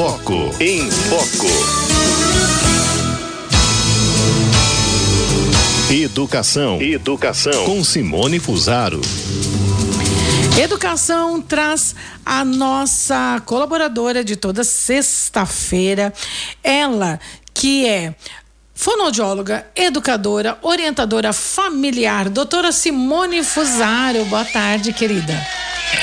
Foco. Em Foco. Educação. Educação. Com Simone Fusaro. Educação traz a nossa colaboradora de toda sexta-feira. Ela que é fonoaudióloga, educadora, orientadora familiar, doutora Simone Fusaro. Boa tarde, querida.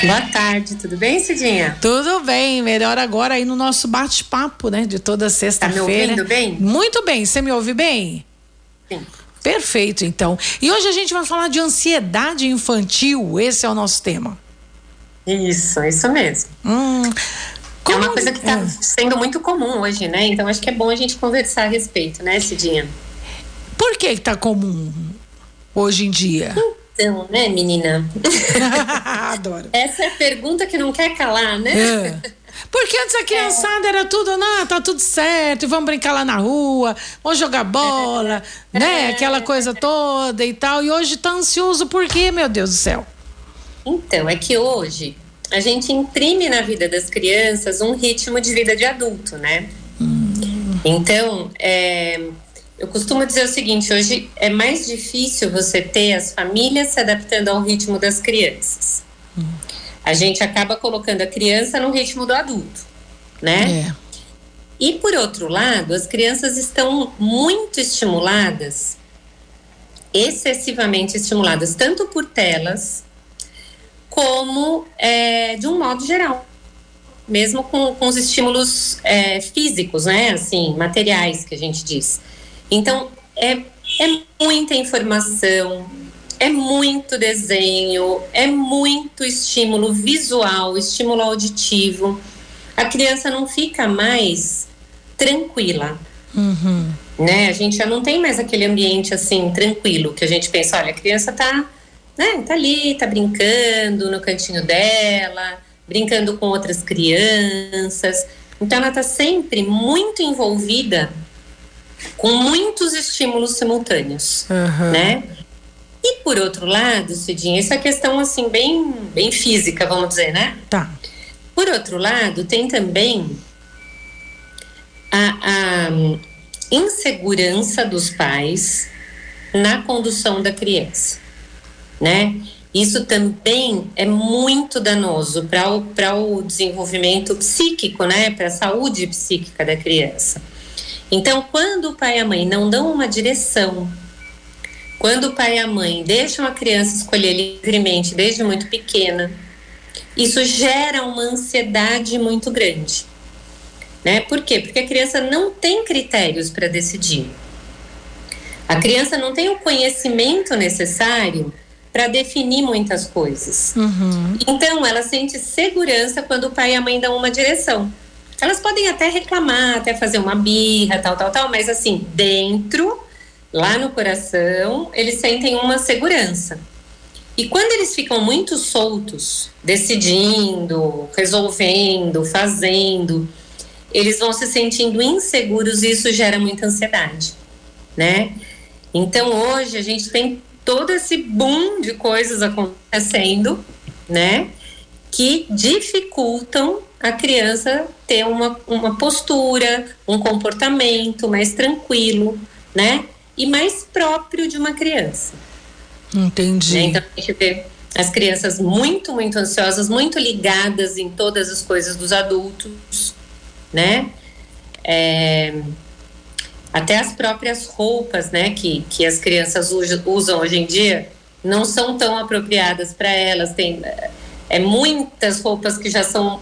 Boa tarde, tudo bem, Cidinha? Tudo bem, melhor agora aí no nosso bate-papo, né, de toda sexta-feira. Tá me ouvindo bem? Muito bem, você me ouve bem? Sim. Perfeito, então. E hoje a gente vai falar de ansiedade infantil, esse é o nosso tema. Isso, isso mesmo. Hum, é uma coisa que está é? sendo muito comum hoje, né? Então acho que é bom a gente conversar a respeito, né, Cidinha? Por que está comum hoje em dia? Então, né, menina? Adoro. Essa é a pergunta que não quer calar, né? É. Porque antes a criançada é. era tudo, não, tá tudo certo, vamos brincar lá na rua, vamos jogar bola, é. né? Aquela coisa toda e tal. E hoje tá ansioso por quê, meu Deus do céu? Então, é que hoje a gente imprime na vida das crianças um ritmo de vida de adulto, né? Hum. Então, é, eu costumo dizer o seguinte: hoje é mais difícil você ter as famílias se adaptando ao ritmo das crianças. Hum. A gente acaba colocando a criança no ritmo do adulto, né? É. E por outro lado, as crianças estão muito estimuladas, excessivamente estimuladas, tanto por telas como é, de um modo geral, mesmo com, com os estímulos é, físicos, né, assim, materiais que a gente diz. Então, é, é muita informação, é muito desenho, é muito estímulo visual, estímulo auditivo. A criança não fica mais tranquila. Uhum. Né? A gente já não tem mais aquele ambiente assim tranquilo que a gente pensa, olha, a criança tá né, tá ali, tá brincando no cantinho dela, brincando com outras crianças. Então ela tá sempre muito envolvida com muitos estímulos simultâneos, uhum. né? E por outro lado, Cidinha, essa questão assim bem, bem física, vamos dizer, né? Tá. Por outro lado, tem também a, a insegurança dos pais na condução da criança né? Isso também é muito danoso para o, para o desenvolvimento psíquico, né? Para a saúde psíquica da criança. Então, quando o pai e a mãe não dão uma direção, quando o pai e a mãe deixam a criança escolher livremente desde muito pequena, isso gera uma ansiedade muito grande. Né? Por quê? Porque a criança não tem critérios para decidir. A criança não tem o conhecimento necessário para definir muitas coisas. Uhum. Então, ela sente segurança quando o pai e a mãe dão uma direção. Elas podem até reclamar, até fazer uma birra, tal, tal, tal, mas assim, dentro, lá no coração, eles sentem uma segurança. E quando eles ficam muito soltos, decidindo, resolvendo, fazendo, eles vão se sentindo inseguros e isso gera muita ansiedade, né? Então hoje a gente tem todo esse boom de coisas acontecendo, né? Que dificultam a criança ter uma, uma postura, um comportamento mais tranquilo, né? E mais próprio de uma criança. Entendi. Né? Então a gente vê as crianças muito, muito ansiosas, muito ligadas em todas as coisas dos adultos, né? É, até as próprias roupas, né, que, que as crianças usam hoje em dia, não são tão apropriadas para elas. Tem é, muitas roupas que já são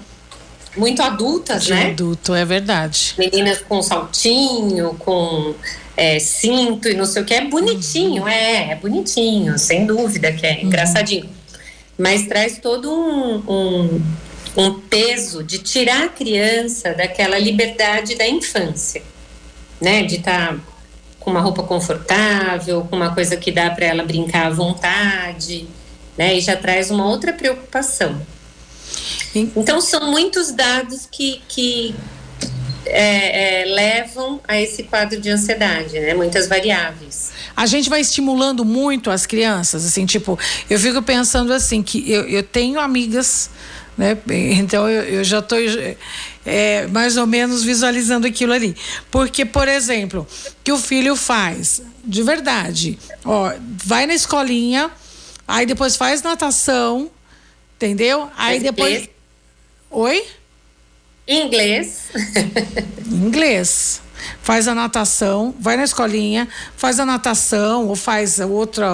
muito adultas, De né? Adulto, é verdade. Meninas com saltinho, com é, cinto e não sei o que. É bonitinho, uhum. é, é bonitinho, sem dúvida que é uhum. engraçadinho. Mas traz todo um, um, um peso de tirar a criança daquela liberdade da infância né? De estar tá com uma roupa confortável, com uma coisa que dá para ela brincar à vontade, né? E já traz uma outra preocupação. Então são muitos dados que, que é, é, levam a esse quadro de ansiedade, né? Muitas variáveis. A gente vai estimulando muito as crianças, assim, tipo, eu fico pensando assim, que eu, eu tenho amigas Né? Então eu, eu já estou é, mais ou menos visualizando aquilo ali. Porque, por exemplo, que o filho faz, de verdade, ó, vai na escolinha, aí depois faz natação, entendeu? Aí depois. Oi? Inglês. Inglês. Faz a natação, vai na escolinha, faz a natação, ou faz outra.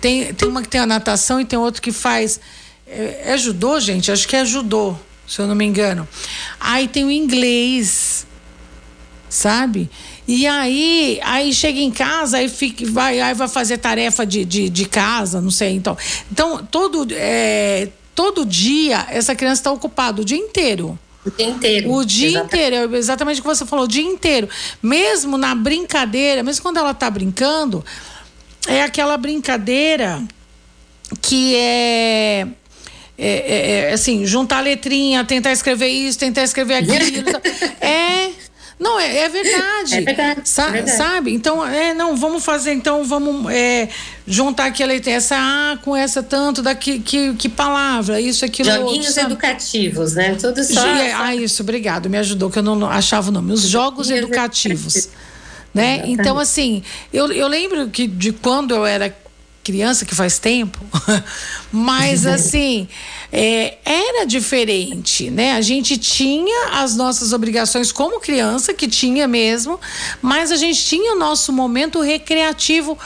Tem, tem uma que tem a natação e tem outra que faz é, é judô, gente? Acho que é judô, se eu não me engano. Aí tem o inglês, sabe? E aí, aí chega em casa, aí fica, vai, aí vai fazer tarefa de, de, de casa, não sei. Então, então todo, é, todo dia essa criança está ocupada o dia inteiro. O dia inteiro. O dia exatamente. inteiro, é exatamente o que você falou, o dia inteiro. Mesmo na brincadeira, mesmo quando ela está brincando, é aquela brincadeira que é é, é, é, assim, juntar letrinha, tentar escrever isso, tentar escrever aquilo. é. Não, é, é, verdade. É verdade, Sa é verdade. Sabe? Então, é, não, vamos fazer, então, vamos é, juntar aqui a letra, essa A com essa tanto, daqui, que, que palavra, isso, aquilo. Joguinhos outro, educativos, né? Tudo só. Ah, isso, obrigado, me ajudou, que eu não achava o nome. Os jogos educativos. Né? Então, assim, eu, eu lembro que de quando eu era criança, que faz tempo, mas assim, é, era diferente, né? A gente tinha as nossas obrigações como criança, que tinha mesmo, mas a gente tinha o nosso momento recreativo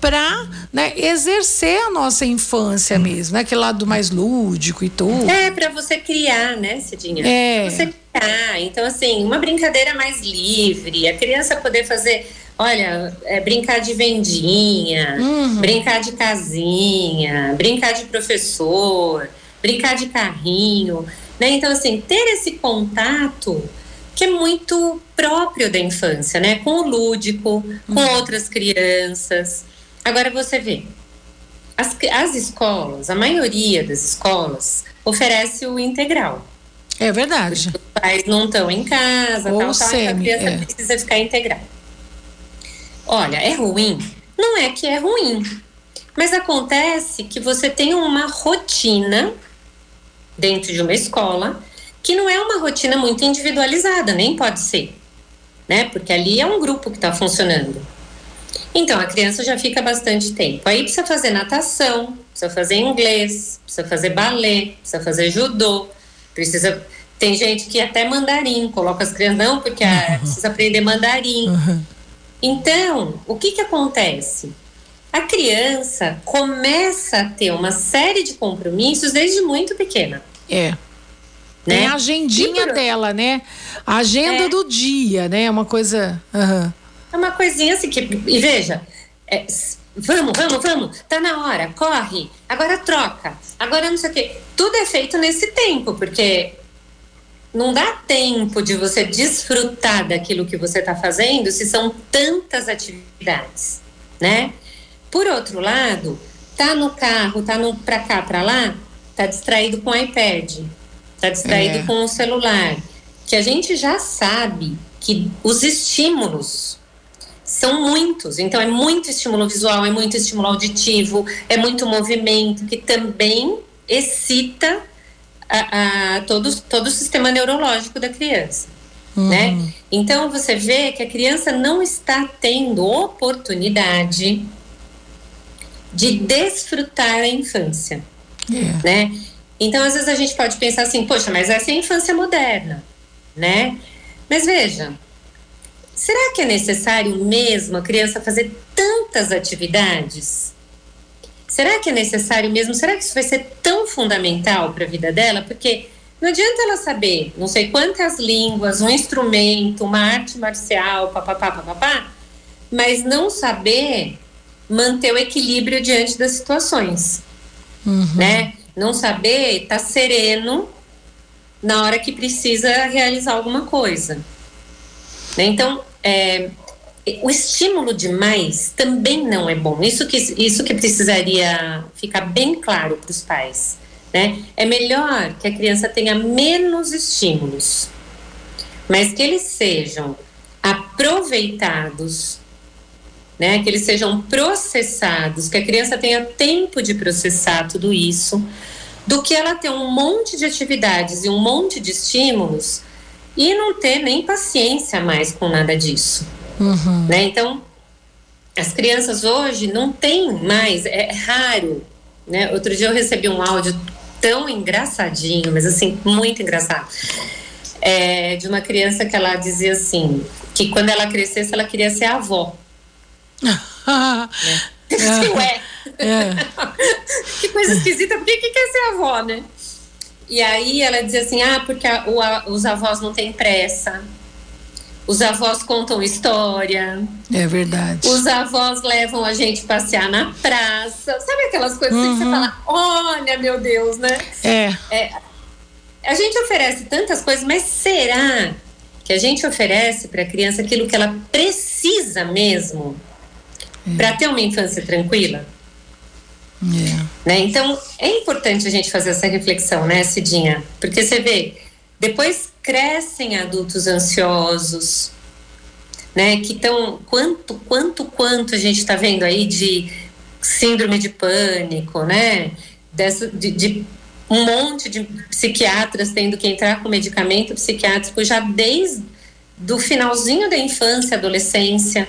para né, exercer a nossa infância mesmo, né? Aquele lado mais lúdico e tudo. É, para você criar, né, Cidinha? É. Você criar. Então, assim, uma brincadeira mais livre, a criança poder fazer Olha, é, brincar de vendinha, uhum. brincar de casinha, brincar de professor, brincar de carrinho, né? Então, assim, ter esse contato que é muito próprio da infância, né? Com o lúdico, com uhum. outras crianças. Agora você vê, as, as escolas, a maioria das escolas oferece o integral. É verdade. Os pais não estão em casa, Ou tal, tal, então a criança é. precisa ficar integral. Olha, é ruim? Não é que é ruim. Mas acontece que você tem uma rotina dentro de uma escola que não é uma rotina muito individualizada, nem pode ser, né? Porque ali é um grupo que está funcionando. Então a criança já fica bastante tempo. Aí precisa fazer natação, precisa fazer inglês, precisa fazer balé, precisa fazer judô, precisa. Tem gente que até mandarim coloca as crianças não porque precisa aprender mandarim. Uhum. Então, o que que acontece? A criança começa a ter uma série de compromissos desde muito pequena. É. Né? Tem a agendinha por... dela, né? A agenda é. do dia, né? É uma coisa. Uhum. É uma coisinha assim que. E veja, é, vamos, vamos, vamos, tá na hora, corre, agora troca, agora não sei o quê. Tudo é feito nesse tempo, porque não dá tempo de você desfrutar daquilo que você está fazendo se são tantas atividades, né? Por outro lado, tá no carro, tá no para cá, para lá, tá distraído com o iPad, tá distraído é. com o celular, que a gente já sabe que os estímulos são muitos. Então é muito estímulo visual, é muito estímulo auditivo, é muito movimento que também excita a, a todo, todo o sistema neurológico da criança. Uhum. Né? Então você vê que a criança não está tendo oportunidade de desfrutar a infância. Yeah. Né? Então, às vezes a gente pode pensar assim, poxa, mas essa é a infância moderna, né? Mas veja, será que é necessário mesmo a criança fazer tantas atividades? Será que é necessário mesmo? Será que isso vai ser tão fundamental para a vida dela? Porque não adianta ela saber não sei quantas línguas, um instrumento, uma arte marcial, papapá, papapá, mas não saber manter o equilíbrio diante das situações, uhum. né? Não saber estar tá sereno na hora que precisa realizar alguma coisa. Né? Então, é, o estímulo demais também não é bom. Isso que, isso que precisaria ficar bem claro para os pais. Né? É melhor que a criança tenha menos estímulos, mas que eles sejam aproveitados, né? que eles sejam processados, que a criança tenha tempo de processar tudo isso, do que ela ter um monte de atividades e um monte de estímulos e não ter nem paciência mais com nada disso. Uhum. Né? Então, as crianças hoje não têm mais, é raro. Né? Outro dia eu recebi um áudio tão engraçadinho, mas assim, muito engraçado. É, de uma criança que ela dizia assim, que quando ela crescesse ela queria ser avó. né? Ué, é. que coisa esquisita, por que, que quer ser avó, né? E aí ela dizia assim, ah, porque a, o, a, os avós não têm pressa, os avós contam história. É verdade. Os avós levam a gente passear na praça. Sabe aquelas coisas uhum. que você uhum. fala, olha, meu Deus, né? É. é. A gente oferece tantas coisas, mas será que a gente oferece para a criança aquilo que ela precisa mesmo é. para ter uma infância tranquila? É. Né? Então, é importante a gente fazer essa reflexão, né, Cidinha? Porque você vê, depois crescem adultos ansiosos, né? Que estão quanto, quanto, quanto a gente está vendo aí de síndrome de pânico, né? Dessa, de, de um monte de psiquiatras tendo que entrar com medicamento psiquiátrico já desde do finalzinho da infância, adolescência,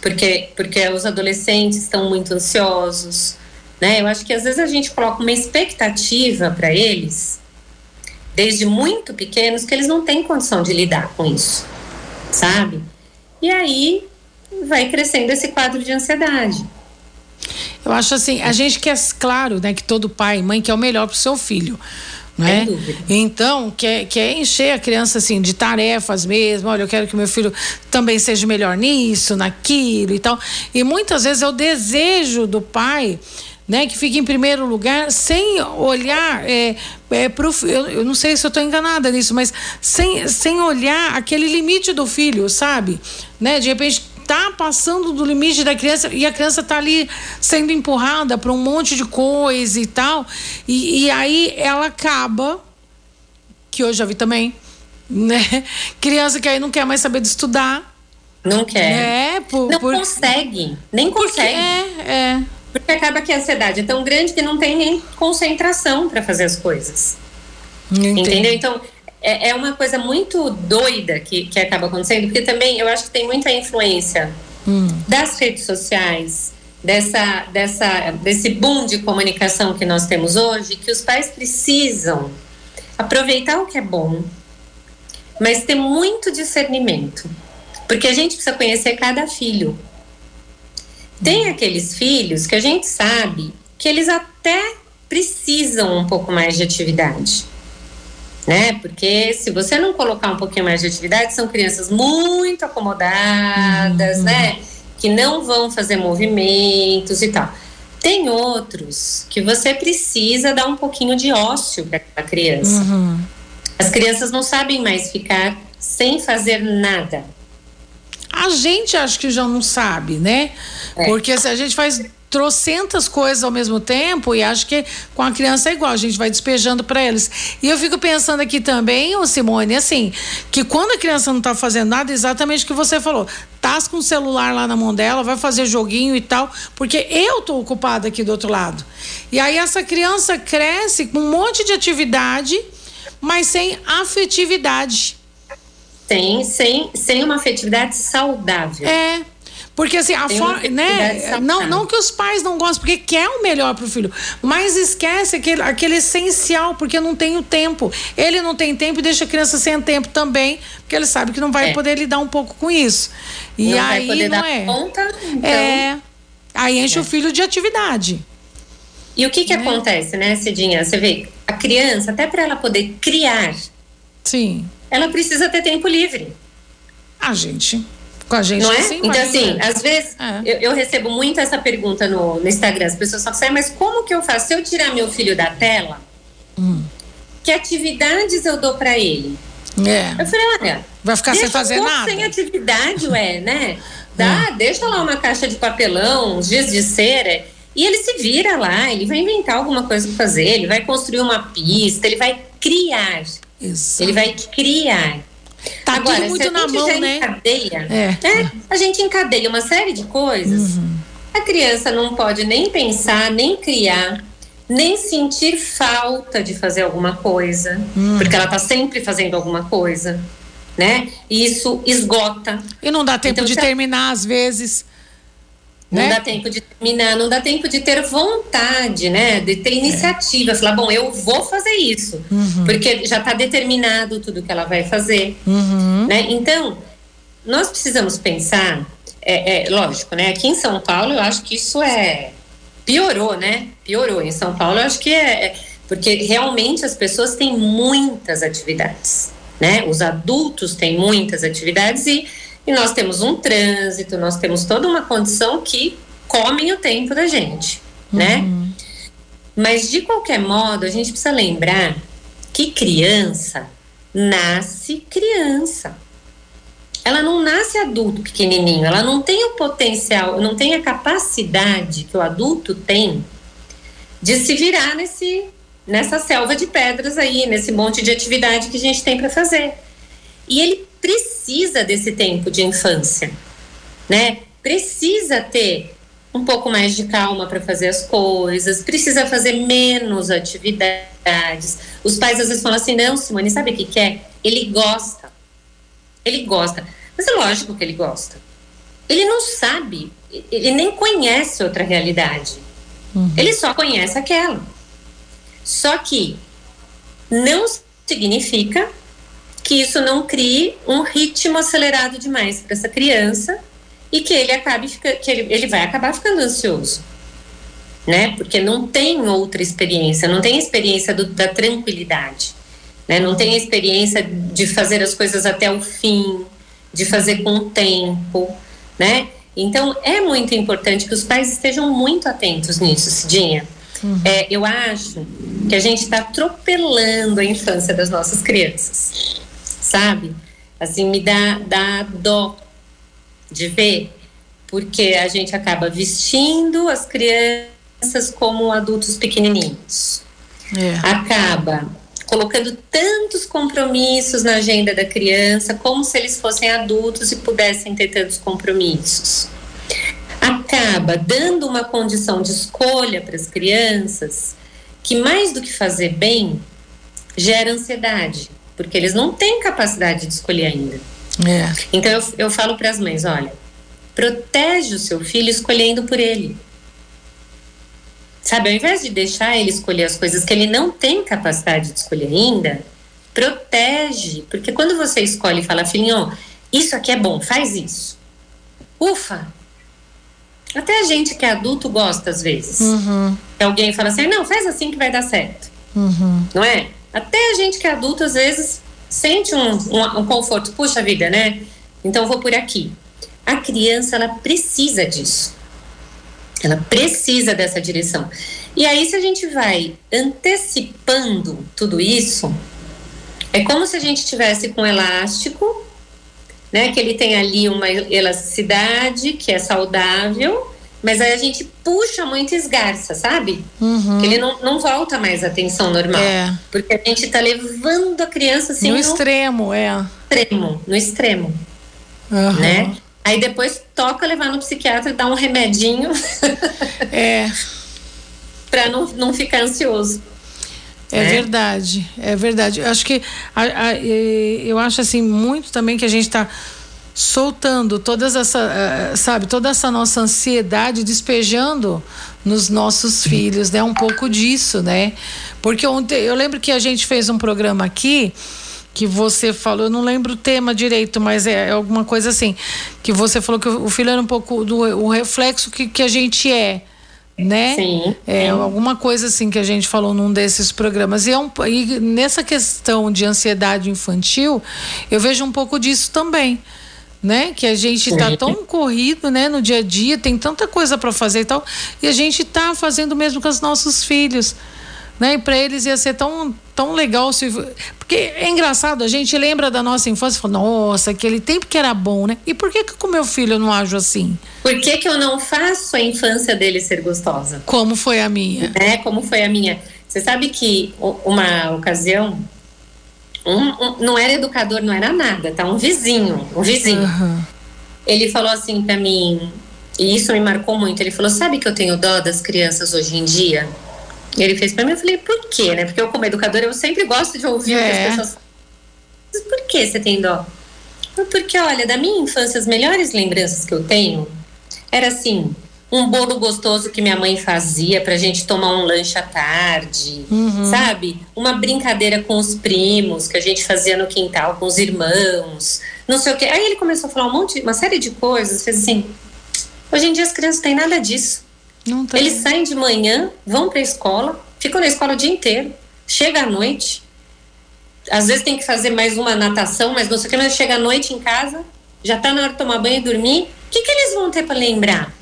porque porque os adolescentes estão muito ansiosos, né? Eu acho que às vezes a gente coloca uma expectativa para eles desde muito pequenos, que eles não têm condição de lidar com isso, sabe? E aí vai crescendo esse quadro de ansiedade. Eu acho assim, a gente quer, claro, né, que todo pai e mãe quer o melhor para o seu filho. Né? Então, quer, quer encher a criança assim de tarefas mesmo. Olha, eu quero que meu filho também seja melhor nisso, naquilo e tal. E muitas vezes é o desejo do pai né, que fica em primeiro lugar, sem olhar é, é, pro, eu, eu não sei se eu estou enganada nisso, mas sem, sem olhar aquele limite do filho, sabe? Né? De repente tá passando do limite da criança e a criança tá ali sendo empurrada para um monte de coisa e tal, e, e aí ela acaba, que eu já vi também, né? Criança que aí não quer mais saber de estudar. Não quer. É, por, não por... consegue, nem consegue. É, é. Porque acaba que a ansiedade é tão grande que não tem nem concentração para fazer as coisas. Entendi. Entendeu? Então, é, é, uma coisa muito doida que, que acaba acontecendo, porque também eu acho que tem muita influência hum. das redes sociais, dessa, dessa, desse boom de comunicação que nós temos hoje, que os pais precisam aproveitar o que é bom, mas ter muito discernimento. Porque a gente precisa conhecer cada filho. Tem aqueles filhos que a gente sabe que eles até precisam um pouco mais de atividade. Né? Porque se você não colocar um pouquinho mais de atividade, são crianças muito acomodadas, uhum. né? Que não vão fazer movimentos e tal. Tem outros que você precisa dar um pouquinho de ócio para a criança. Uhum. As crianças não sabem mais ficar sem fazer nada. A gente acho que já não sabe, né? É. Porque se a gente faz trocentas coisas ao mesmo tempo e acho que com a criança é igual, a gente vai despejando para eles. E eu fico pensando aqui também, ô Simone, assim, que quando a criança não tá fazendo nada, exatamente o que você falou, tá com o celular lá na mão dela, vai fazer joguinho e tal, porque eu tô ocupada aqui do outro lado. E aí essa criança cresce com um monte de atividade, mas sem afetividade. Sem, sem, sem uma afetividade saudável. É. Porque assim, a forma, né? Não, não que os pais não gostem, porque quer o melhor pro filho, mas esquece aquele, aquele essencial, porque não tem o tempo. Ele não tem tempo e deixa a criança sem tempo também, porque ele sabe que não vai é. poder lidar um pouco com isso. E não aí vai poder não dar é. Conta, então... É. Aí enche é. o filho de atividade. E o que que né? acontece, né, Cidinha? Você vê, a criança, até para ela poder criar. Sim ela precisa ter tempo livre. A gente. Com a gente não é? Assim, então, assim, às vezes é. eu, eu, recebo muito essa pergunta no, no Instagram. As pessoas falam assim, mas como que eu faço? Se eu tirar meu filho da tela, hum. que atividades eu dou para ele? É. Eu falei, olha. Vai ficar sem fazer um nada? Sem atividade, ué, né? Dá, é. deixa lá uma caixa de papelão, uns dias de cera. E ele se vira lá, ele vai inventar alguma coisa para fazer, ele vai construir uma pista, ele vai criar. Exato. Ele vai criar. Tá Agora, tudo muito na mão, né? Encadeia, é. é. A gente encadeia uma série de coisas. Uhum. A criança não pode nem pensar, nem criar. nem sentir falta de fazer alguma coisa, hum. porque ela está sempre fazendo alguma coisa, né? E isso esgota. E não dá tempo então, de terminar às vezes. Não né? dá tempo de terminar, não dá tempo de ter vontade, né? De ter iniciativa, é. falar, bom, eu vou fazer isso, uhum. porque já está determinado tudo que ela vai fazer, uhum. né? Então, nós precisamos pensar, é, é, lógico, né? Aqui em São Paulo, eu acho que isso é piorou, né? Piorou em São Paulo, eu acho que é, é porque realmente as pessoas têm muitas atividades, né? Os adultos têm muitas atividades e e nós temos um trânsito, nós temos toda uma condição que comem o tempo da gente, uhum. né? Mas de qualquer modo, a gente precisa lembrar que criança nasce criança. Ela não nasce adulto pequenininho, ela não tem o potencial, não tem a capacidade que o adulto tem de se virar nesse nessa selva de pedras aí, nesse monte de atividade que a gente tem para fazer. E ele precisa desse tempo de infância, né? Precisa ter um pouco mais de calma para fazer as coisas, precisa fazer menos atividades. Os pais às vezes falam assim: não, Simone, sabe o que, que é? Ele gosta. Ele gosta. Mas é lógico que ele gosta. Ele não sabe, ele nem conhece outra realidade. Uhum. Ele só conhece aquela. Só que não significa que isso não crie um ritmo acelerado demais para essa criança e que ele acabe que ele, ele vai acabar ficando ansioso, né? Porque não tem outra experiência, não tem experiência do, da tranquilidade, né? Não tem a experiência de fazer as coisas até o fim, de fazer com tempo, né? Então é muito importante que os pais estejam muito atentos nisso, Cidinha. Uhum. É, eu acho que a gente está atropelando a infância das nossas crianças sabe? Assim, me dá, dá dó de ver, porque a gente acaba vestindo as crianças como adultos pequenininhos. É. Acaba colocando tantos compromissos na agenda da criança, como se eles fossem adultos e pudessem ter tantos compromissos. Acaba dando uma condição de escolha para as crianças que, mais do que fazer bem, gera ansiedade porque eles não têm capacidade de escolher ainda. É. Então eu, eu falo para as mães: olha, protege o seu filho escolhendo por ele. Sabe, ao invés de deixar ele escolher as coisas que ele não tem capacidade de escolher ainda, protege. Porque quando você escolhe e fala, filhinho, isso aqui é bom, faz isso. Ufa! Até a gente que é adulto gosta às vezes. Uhum. Alguém fala assim, não, faz assim que vai dar certo. Uhum. Não é? Até a gente que é adulto, às vezes, sente um, um, um conforto. Puxa vida, né? Então, vou por aqui. A criança, ela precisa disso. Ela precisa dessa direção. E aí, se a gente vai antecipando tudo isso, é como se a gente tivesse com um elástico, né? Que ele tem ali uma elasticidade que é saudável mas aí a gente puxa muito esgarça, sabe? Uhum. Que ele não, não volta mais à tensão normal. É. Porque a gente tá levando a criança assim. No, no extremo, é. Extremo, no extremo. Uhum. Né? Aí depois toca levar no psiquiatra e dar um remedinho. é. pra não, não ficar ansioso. É né? verdade, é verdade. Eu acho que a, a, eu acho assim muito também que a gente está soltando todas essa, eh, sabe, toda essa nossa ansiedade despejando nos nossos filhos, né? Um pouco disso, né? Porque ontem eu lembro que a gente fez um programa aqui que você falou, eu não lembro o tema direito, mas é, é alguma coisa assim, que você falou que o filho era um pouco do o reflexo que, que a gente é né? Sim. É alguma coisa assim que a gente falou num desses programas. E, é um, e nessa questão de ansiedade infantil, eu vejo um pouco disso também né? Que a gente está tão corrido, né, no dia a dia, tem tanta coisa para fazer e tal, e a gente está fazendo mesmo com os nossos filhos, né? E para eles ia ser tão tão legal se porque é engraçado, a gente lembra da nossa infância e fala, nossa, aquele tempo que era bom, né? E por que que com meu filho eu não ajo assim? Por que que eu não faço a infância dele ser gostosa? Como foi a minha? É, como foi a minha. Você sabe que uma ocasião um, um, não era educador, não era nada, tá? Um vizinho, um vizinho. Uhum. Ele falou assim para mim, e isso me marcou muito. Ele falou: Sabe que eu tenho dó das crianças hoje em dia? Ele fez para mim, eu falei, por quê, né? Porque eu, como educadora, eu sempre gosto de ouvir é. as pessoas Mas por que você tem dó? Porque, olha, da minha infância, as melhores lembranças que eu tenho era assim, um bolo gostoso que minha mãe fazia pra gente tomar um lanche à tarde, uhum. sabe? Uma brincadeira com os primos que a gente fazia no quintal com os irmãos, não sei o quê. Aí ele começou a falar um monte, uma série de coisas, fez assim: hoje em dia as crianças têm nada disso. Eles saem de manhã, vão pra escola, ficam na escola o dia inteiro, chega à noite, às vezes tem que fazer mais uma natação, mas não sei o que, mas chega à noite em casa, já tá na hora de tomar banho e dormir. O que, que eles vão ter para lembrar?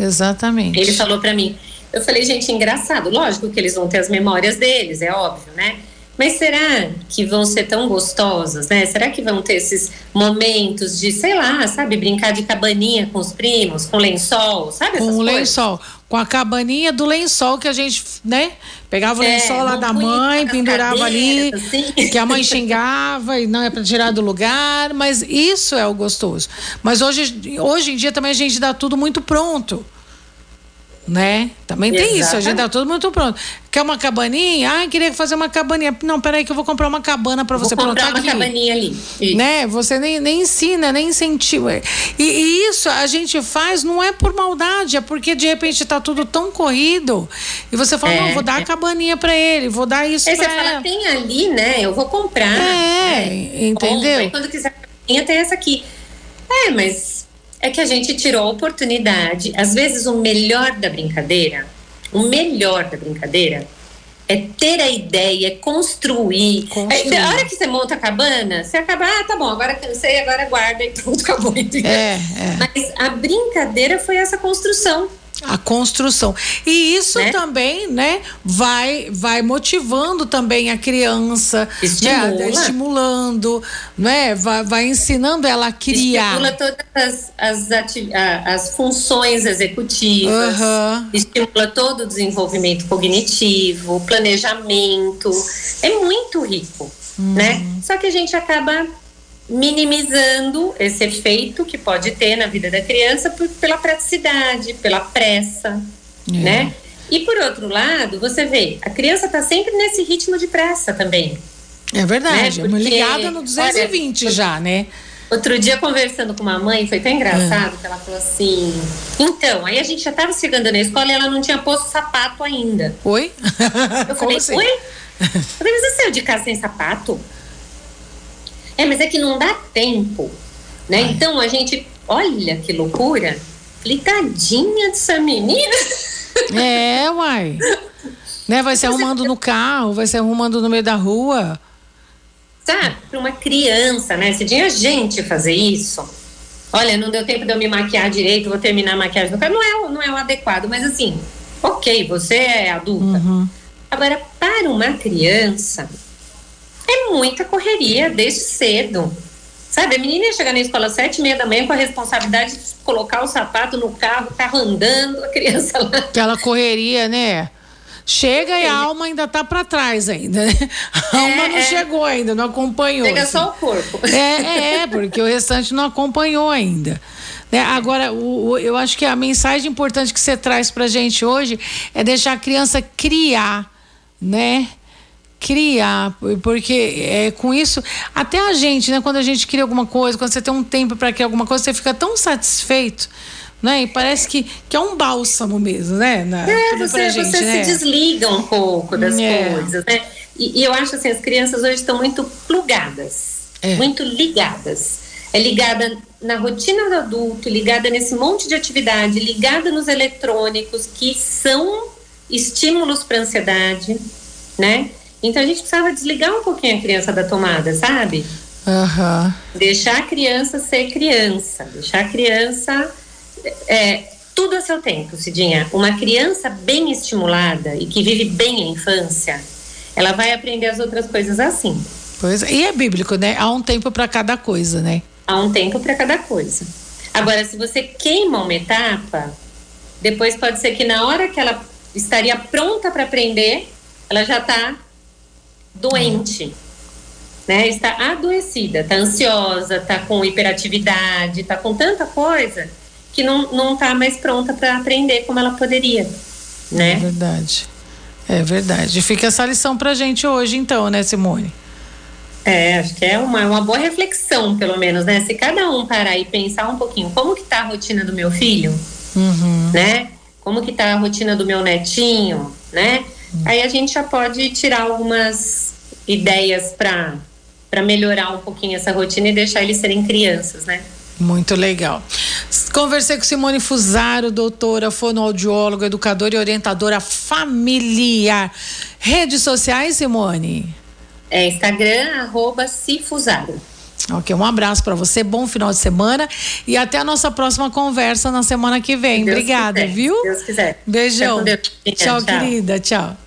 Exatamente. Ele falou para mim. Eu falei, gente, engraçado. Lógico que eles vão ter as memórias deles, é óbvio, né? Mas será que vão ser tão gostosas, né? Será que vão ter esses momentos de, sei lá, sabe, brincar de cabaninha com os primos, com lençol, sabe? Com o lençol, com a cabaninha do lençol que a gente, né? Pegava o é, lençol lá da mãe, pendurava ali, assim. que a mãe xingava e não é para tirar do lugar, mas isso é o gostoso. Mas hoje, hoje em dia também a gente dá tudo muito pronto né? Também tem Exatamente. isso, a gente tá todo mundo pronto. Quer uma cabaninha? Ah, queria fazer uma cabaninha. Não, peraí que eu vou comprar uma cabana para você. Vou comprar Pronto, uma aqui. cabaninha ali. Isso. Né? Você nem, nem ensina, nem incentiva. E, e, isso a gente faz não é por maldade, é porque de repente tá tudo tão corrido e você fala, é, não, vou dar é. a cabaninha para ele, vou dar isso Aí pra você fala, tem ali, né? Eu vou comprar. É, né? entendeu? Compra, quando quiser tem essa aqui. É, mas é que a gente tirou a oportunidade. Às vezes, o melhor da brincadeira, o melhor da brincadeira é ter a ideia, é construir. construir. É, a hora que você monta a cabana, você acaba, ah, tá bom, agora cansei, agora guarda e pronto, acabou. É, é. Mas a brincadeira foi essa construção. A construção. E isso né? também, né, vai vai motivando também a criança, né, Estimula. né, estimulando, né, vai, vai ensinando ela a criar. Estimula todas as, as, as funções executivas, uhum. estimula todo o desenvolvimento cognitivo, planejamento. É muito rico, uhum. né? Só que a gente acaba minimizando esse efeito que pode ter na vida da criança por, pela praticidade, pela pressa, é. né? E por outro lado, você vê, a criança está sempre nesse ritmo de pressa também. É verdade, né? Porque, ligada no 220 olha, já, né? Outro dia, conversando com uma mãe, foi tão engraçado é. que ela falou assim: então, aí a gente já estava chegando na escola e ela não tinha posto sapato ainda. Oi? Eu falei: assim? oi? Eu falei, você saiu de casa sem sapato? É, mas é que não dá tempo, né? Ai. Então a gente, olha que loucura. Falei, tadinha dessa menina. É, uai. né? Vai se arrumando no carro, vai se arrumando no meio da rua. Sabe, para uma criança, né? Se tinha gente fazer isso, olha, não deu tempo de eu me maquiar direito, vou terminar a maquiagem do carro. Não é, não é o adequado, mas assim, ok, você é adulta. Uhum. Agora, para uma criança, é muita correria desde cedo. Sabe, a menina ia chegar na escola às sete e meia da manhã com a responsabilidade de colocar o sapato no carro, carro andando, a criança lá. Aquela correria, né? Chega e a alma ainda tá para trás ainda. Né? A é, alma não é. chegou ainda, não acompanhou. Chega assim. só o corpo. É, é, porque o restante não acompanhou ainda. Né? Agora, o, o, eu acho que a mensagem importante que você traz pra gente hoje é deixar a criança criar, né? Criar, porque é, com isso, até a gente, né, quando a gente cria alguma coisa, quando você tem um tempo para criar alguma coisa, você fica tão satisfeito. Né? E parece que, que é um bálsamo mesmo, né? Na, é, você, gente, você né? se desliga um pouco das é. coisas, né? E, e, eu acho assim, as crianças hoje estão muito plugadas, é. muito ligadas. É ligada na rotina do adulto, ligada nesse monte de atividade, ligada nos eletrônicos que são estímulos para ansiedade, né? Então a gente precisava desligar um pouquinho a criança da tomada, sabe? Uhum. Deixar a criança ser criança, deixar a criança. É, tudo a seu tempo, Cidinha. Uma criança bem estimulada e que vive bem a infância, ela vai aprender as outras coisas assim. Pois, e é bíblico, né? Há um tempo para cada coisa, né? Há um tempo para cada coisa. Agora, se você queima uma etapa, depois pode ser que na hora que ela estaria pronta para aprender, ela já está doente, né? Está adoecida, está ansiosa, está com hiperatividade, está com tanta coisa que não não está mais pronta para aprender como ela poderia, né? É verdade. É verdade. Fica essa lição pra gente hoje, então, né, Simone? É, acho que é uma, uma boa reflexão, pelo menos, né? Se cada um parar e pensar um pouquinho como que tá a rotina do meu filho, Uhum. né? Como que tá a rotina do meu netinho, né? Aí a gente já pode tirar algumas ideias para para melhorar um pouquinho essa rotina e deixar eles serem crianças, né? Muito legal. Conversei com Simone Fusaro, doutora, fonoaudióloga, educadora e orientadora familiar. Redes sociais, Simone? É Instagram, arroba Cifusaro. Ok, um abraço para você, bom final de semana e até a nossa próxima conversa na semana que vem. Deus Obrigada, quiser, viu? Deus quiser. Beijão. Deus. Tchau, querida. Tchau.